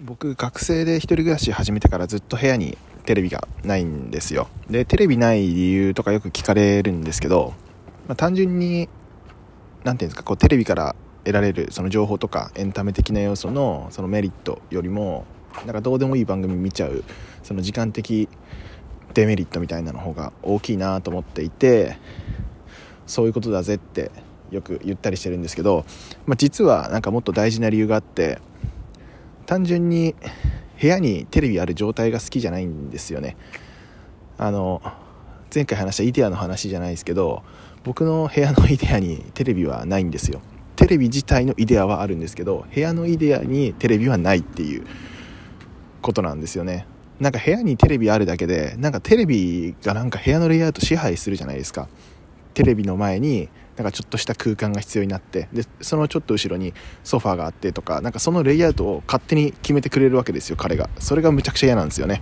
僕学生で一人暮らし始めてからずっと部屋にテレビがないんですよ。でテレビない理由とかよく聞かれるんですけど、まあ、単純に何ていうんですかこうテレビから得られるその情報とかエンタメ的な要素のそのメリットよりもなんかどうでもいい番組見ちゃうその時間的デメリットみたいなの方が大きいなと思っていてそういうことだぜってよく言ったりしてるんですけど、まあ、実はなんかもっと大事な理由があって単純に部屋にテレビある状態が好きじゃないんですよね。あの前回話したイデアの話じゃないですけど僕の部屋のイデアにテレビはないんですよ。テレビ自体のイデアはあるんですけど部屋のイデアにテレビはないっていうことなんですよね。なんか部屋にテレビあるだけでなんかテレビがなんか部屋のレイアウト支配するじゃないですか。テレビの前になんかちょっとした空間が必要になってでそのちょっと後ろにソファーがあってとかなんかそのレイアウトを勝手に決めてくれるわけですよ彼が。それがむちゃくちゃ嫌なんですよね。